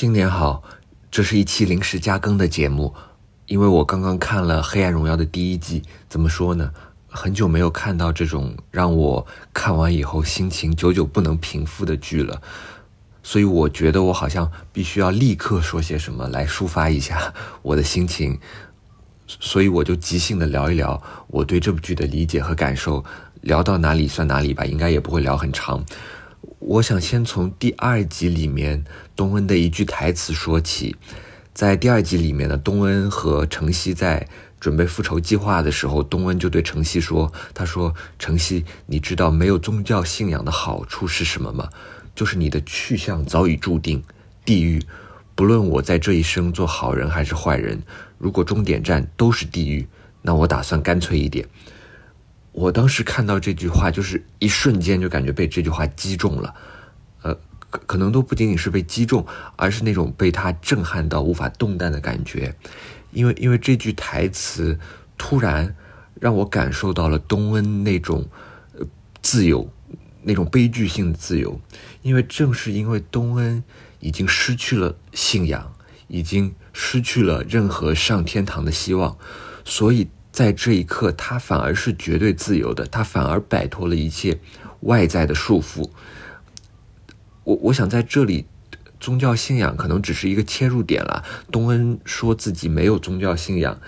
新年好，这是一期临时加更的节目，因为我刚刚看了《黑暗荣耀》的第一季，怎么说呢？很久没有看到这种让我看完以后心情久久不能平复的剧了，所以我觉得我好像必须要立刻说些什么来抒发一下我的心情，所以我就即兴的聊一聊我对这部剧的理解和感受，聊到哪里算哪里吧，应该也不会聊很长。我想先从第二集里面东恩的一句台词说起，在第二集里面呢，东恩和程曦在准备复仇计划的时候，东恩就对程曦说：“他说，程曦，你知道没有宗教信仰的好处是什么吗？就是你的去向早已注定，地狱。不论我在这一生做好人还是坏人，如果终点站都是地狱，那我打算干脆一点。”我当时看到这句话，就是一瞬间就感觉被这句话击中了，呃，可能都不仅仅是被击中，而是那种被他震撼到无法动弹的感觉，因为因为这句台词突然让我感受到了东恩那种呃自由，那种悲剧性的自由，因为正是因为东恩已经失去了信仰，已经失去了任何上天堂的希望，所以。在这一刻，他反而是绝对自由的，他反而摆脱了一切外在的束缚。我我想在这里，宗教信仰可能只是一个切入点了。东恩说自己没有宗教信仰，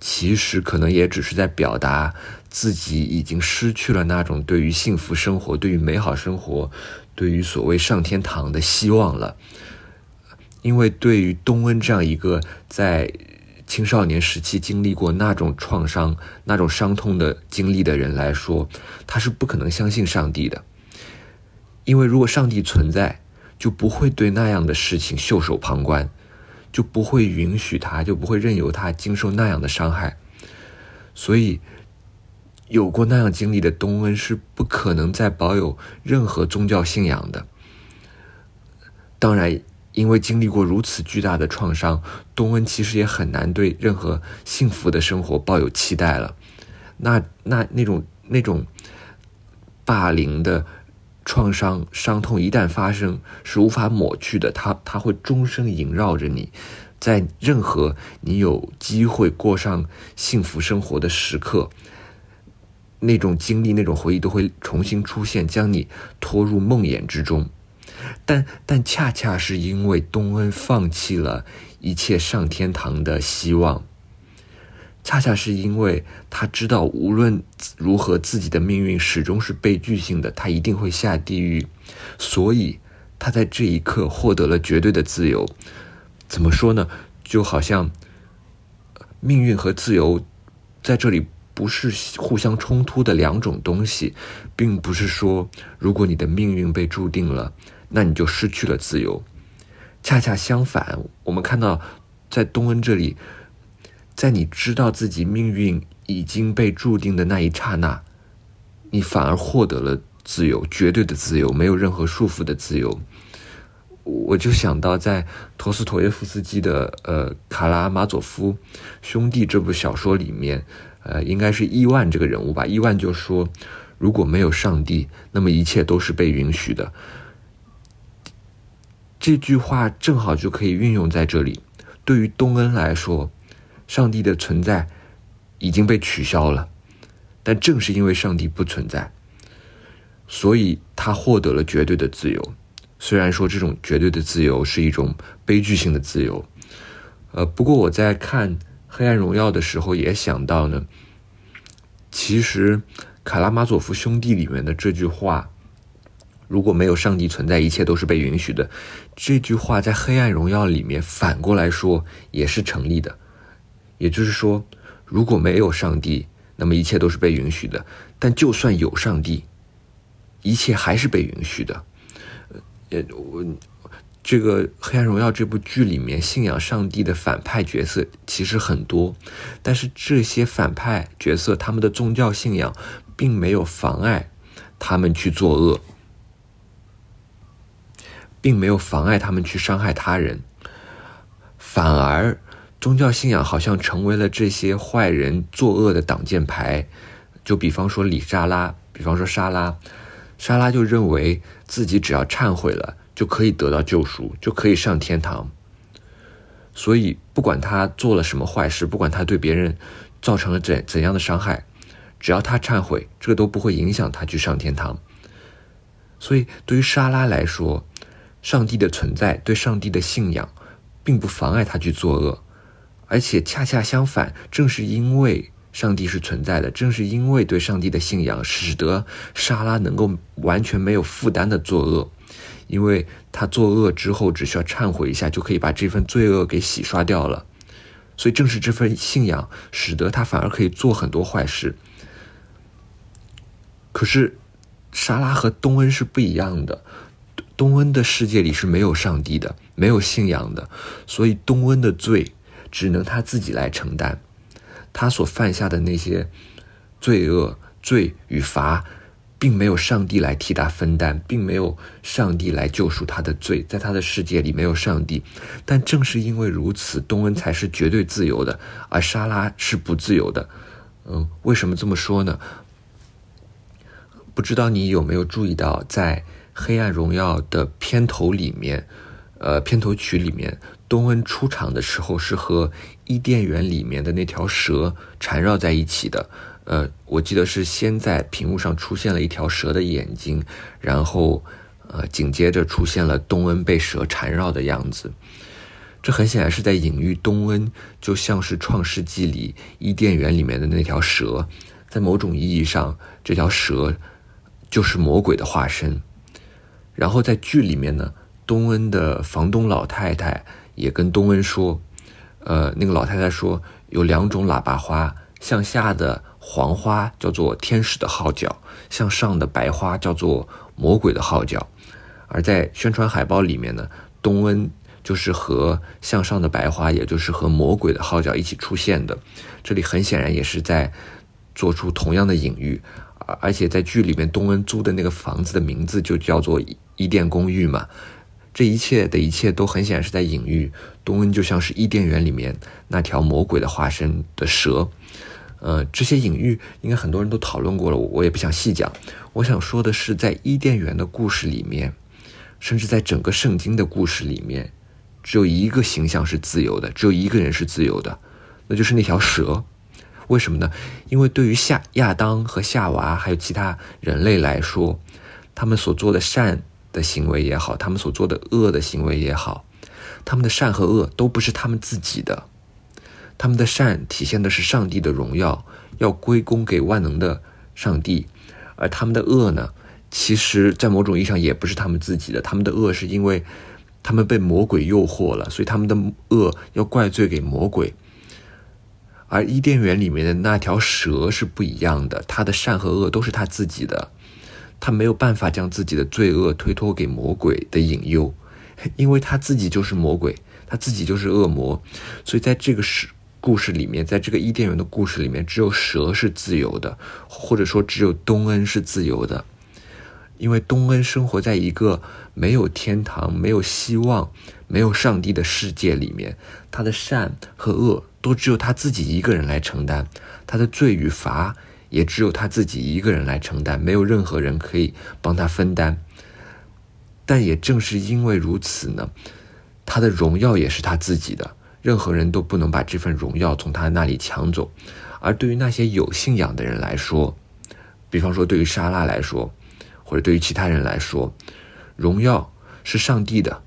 其实可能也只是在表达自己已经失去了那种对于幸福生活、对于美好生活、对于所谓上天堂的希望了。因为对于东恩这样一个在。青少年时期经历过那种创伤、那种伤痛的经历的人来说，他是不可能相信上帝的，因为如果上帝存在，就不会对那样的事情袖手旁观，就不会允许他，就不会任由他经受那样的伤害。所以，有过那样经历的东恩是不可能再保有任何宗教信仰的。当然。因为经历过如此巨大的创伤，东恩其实也很难对任何幸福的生活抱有期待了。那那那种那种霸凌的创伤伤痛一旦发生，是无法抹去的。它它会终生萦绕着你，在任何你有机会过上幸福生活的时刻，那种经历、那种回忆都会重新出现，将你拖入梦魇之中。但但恰恰是因为东恩放弃了一切上天堂的希望，恰恰是因为他知道无论如何自己的命运始终是悲剧性的，他一定会下地狱，所以他在这一刻获得了绝对的自由。怎么说呢？就好像命运和自由在这里不是互相冲突的两种东西，并不是说如果你的命运被注定了。那你就失去了自由。恰恰相反，我们看到，在东恩这里，在你知道自己命运已经被注定的那一刹那，你反而获得了自由，绝对的自由，没有任何束缚的自由。我就想到，在陀思妥耶夫斯基的《呃卡拉马佐夫兄弟》这部小说里面，呃，应该是伊万这个人物吧？伊万就说：“如果没有上帝，那么一切都是被允许的。”这句话正好就可以运用在这里。对于东恩来说，上帝的存在已经被取消了，但正是因为上帝不存在，所以他获得了绝对的自由。虽然说这种绝对的自由是一种悲剧性的自由，呃，不过我在看《黑暗荣耀》的时候也想到呢，其实《卡拉马佐夫兄弟》里面的这句话。如果没有上帝存在，一切都是被允许的。这句话在《黑暗荣耀》里面反过来说也是成立的。也就是说，如果没有上帝，那么一切都是被允许的。但就算有上帝，一切还是被允许的。呃，我这个《黑暗荣耀》这部剧里面信仰上帝的反派角色其实很多，但是这些反派角色他们的宗教信仰并没有妨碍他们去作恶。并没有妨碍他们去伤害他人，反而宗教信仰好像成为了这些坏人作恶的挡箭牌。就比方说李莎拉，比方说莎拉，莎拉就认为自己只要忏悔了就可以得到救赎，就可以上天堂。所以不管他做了什么坏事，不管他对别人造成了怎怎样的伤害，只要他忏悔，这个都不会影响他去上天堂。所以对于莎拉来说，上帝的存在对上帝的信仰，并不妨碍他去作恶，而且恰恰相反，正是因为。上帝是存在的，正是因为对上帝的信仰，使得莎拉能够完全没有负担的作恶，因为他作恶之后只需要忏悔一下，就可以把这份罪恶给洗刷掉了。所以正是这份信仰，使得他反而可以做很多坏事。可是，莎拉和东恩是不一样的，东恩的世界里是没有上帝的，没有信仰的，所以东恩的罪只能他自己来承担。他所犯下的那些罪恶、罪与罚，并没有上帝来替他分担，并没有上帝来救赎他的罪，在他的世界里没有上帝。但正是因为如此，东恩才是绝对自由的，而莎拉是不自由的。嗯，为什么这么说呢？不知道你有没有注意到，在《黑暗荣耀》的片头里面，呃，片头曲里面。东恩出场的时候是和伊甸园里面的那条蛇缠绕在一起的，呃，我记得是先在屏幕上出现了一条蛇的眼睛，然后，呃，紧接着出现了东恩被蛇缠绕的样子。这很显然是在隐喻东恩就像是创世纪里伊甸园里面的那条蛇，在某种意义上，这条蛇就是魔鬼的化身。然后在剧里面呢，东恩的房东老太太。也跟东恩说，呃，那个老太太说有两种喇叭花，向下的黄花叫做天使的号角，向上的白花叫做魔鬼的号角。而在宣传海报里面呢，东恩就是和向上的白花，也就是和魔鬼的号角一起出现的。这里很显然也是在做出同样的隐喻，而且在剧里面，东恩租的那个房子的名字就叫做伊甸公寓嘛。这一切的一切都很显然是在隐喻东恩就像是伊甸园里面那条魔鬼的化身的蛇，呃，这些隐喻应该很多人都讨论过了，我也不想细讲。我想说的是，在伊甸园的故事里面，甚至在整个圣经的故事里面，只有一个形象是自由的，只有一个人是自由的，那就是那条蛇。为什么呢？因为对于夏亚当和夏娃还有其他人类来说，他们所做的善。的行为也好，他们所做的恶的行为也好，他们的善和恶都不是他们自己的，他们的善体现的是上帝的荣耀，要归功给万能的上帝，而他们的恶呢，其实，在某种意义上也不是他们自己的，他们的恶是因为他们被魔鬼诱惑了，所以他们的恶要怪罪给魔鬼，而伊甸园里面的那条蛇是不一样的，它的善和恶都是他自己的。他没有办法将自己的罪恶推脱给魔鬼的引诱，因为他自己就是魔鬼，他自己就是恶魔，所以在这个事故事里面，在这个伊甸园的故事里面，只有蛇是自由的，或者说只有东恩是自由的，因为东恩生活在一个没有天堂、没有希望、没有上帝的世界里面，他的善和恶都只有他自己一个人来承担，他的罪与罚。也只有他自己一个人来承担，没有任何人可以帮他分担。但也正是因为如此呢，他的荣耀也是他自己的，任何人都不能把这份荣耀从他那里抢走。而对于那些有信仰的人来说，比方说对于莎拉来说，或者对于其他人来说，荣耀是上帝的，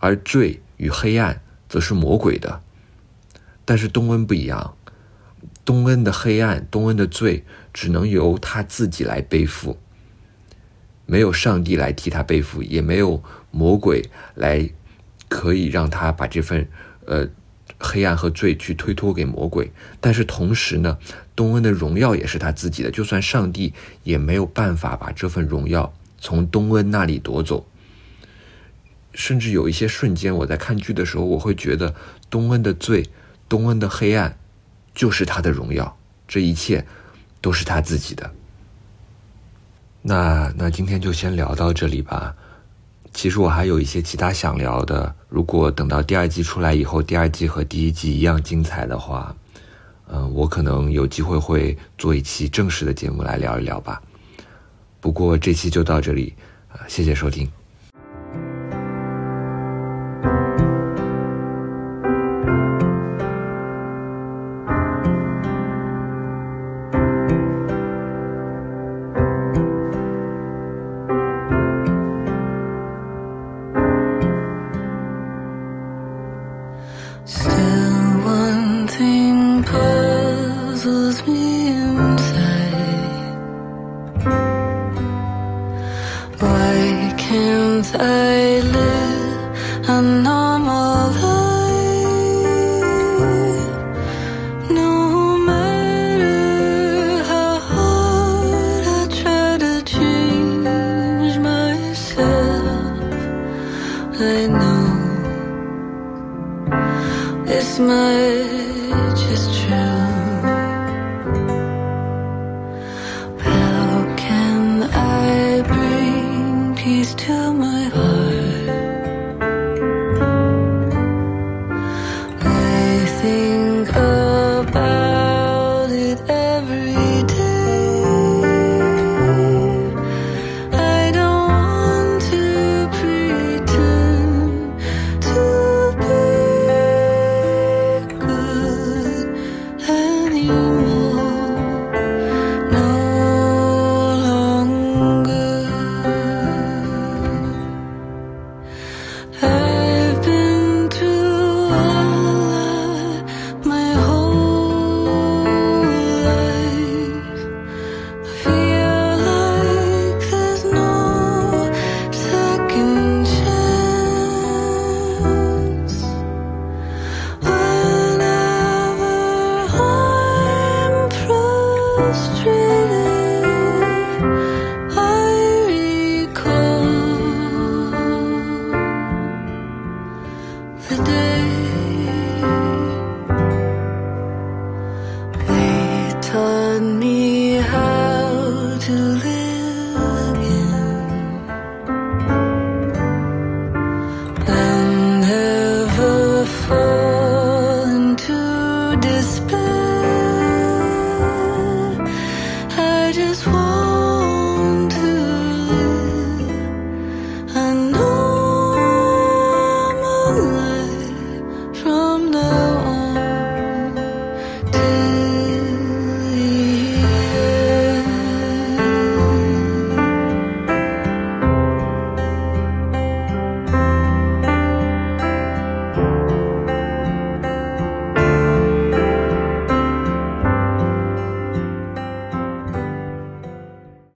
而罪与黑暗则是魔鬼的。但是东恩不一样。东恩的黑暗，东恩的罪，只能由他自己来背负，没有上帝来替他背负，也没有魔鬼来可以让他把这份呃黑暗和罪去推脱给魔鬼。但是同时呢，东恩的荣耀也是他自己的，就算上帝也没有办法把这份荣耀从东恩那里夺走。甚至有一些瞬间，我在看剧的时候，我会觉得东恩的罪，东恩的黑暗。就是他的荣耀，这一切都是他自己的。那那今天就先聊到这里吧。其实我还有一些其他想聊的，如果等到第二季出来以后，第二季和第一季一样精彩的话，嗯，我可能有机会会做一期正式的节目来聊一聊吧。不过这期就到这里，谢谢收听。Ooh.